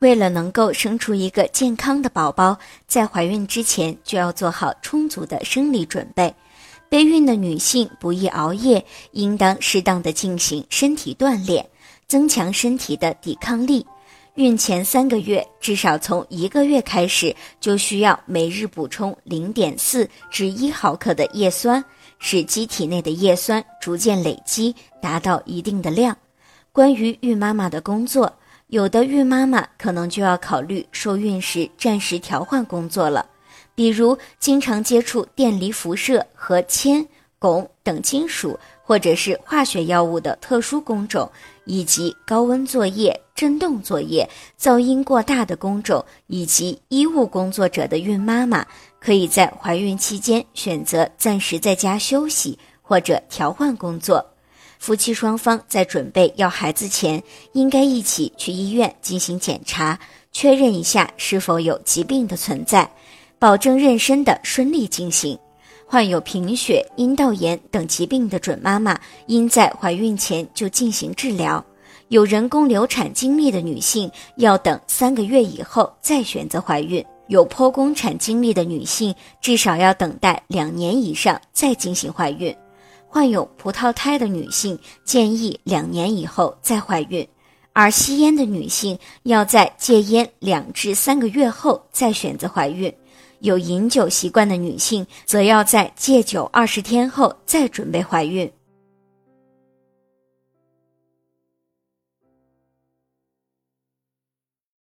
为了能够生出一个健康的宝宝，在怀孕之前就要做好充足的生理准备。备孕的女性不宜熬夜，应当适当的进行身体锻炼，增强身体的抵抗力。孕前三个月，至少从一个月开始，就需要每日补充零点四至一毫克的叶酸，使机体内的叶酸逐渐累积，达到一定的量。关于孕妈妈的工作。有的孕妈妈可能就要考虑受孕时暂时调换工作了，比如经常接触电离辐射和铅、汞等金属或者是化学药物的特殊工种，以及高温作业、震动作业、噪音过大的工种，以及医务工作者的孕妈妈，可以在怀孕期间选择暂时在家休息或者调换工作。夫妻双方在准备要孩子前，应该一起去医院进行检查，确认一下是否有疾病的存在，保证妊娠的顺利进行。患有贫血、阴道炎等疾病的准妈妈，应在怀孕前就进行治疗。有人工流产经历的女性，要等三个月以后再选择怀孕；有剖宫产经历的女性，至少要等待两年以上再进行怀孕。患有葡萄胎的女性建议两年以后再怀孕，而吸烟的女性要在戒烟两至三个月后再选择怀孕。有饮酒习惯的女性则要在戒酒二十天后再准备怀孕。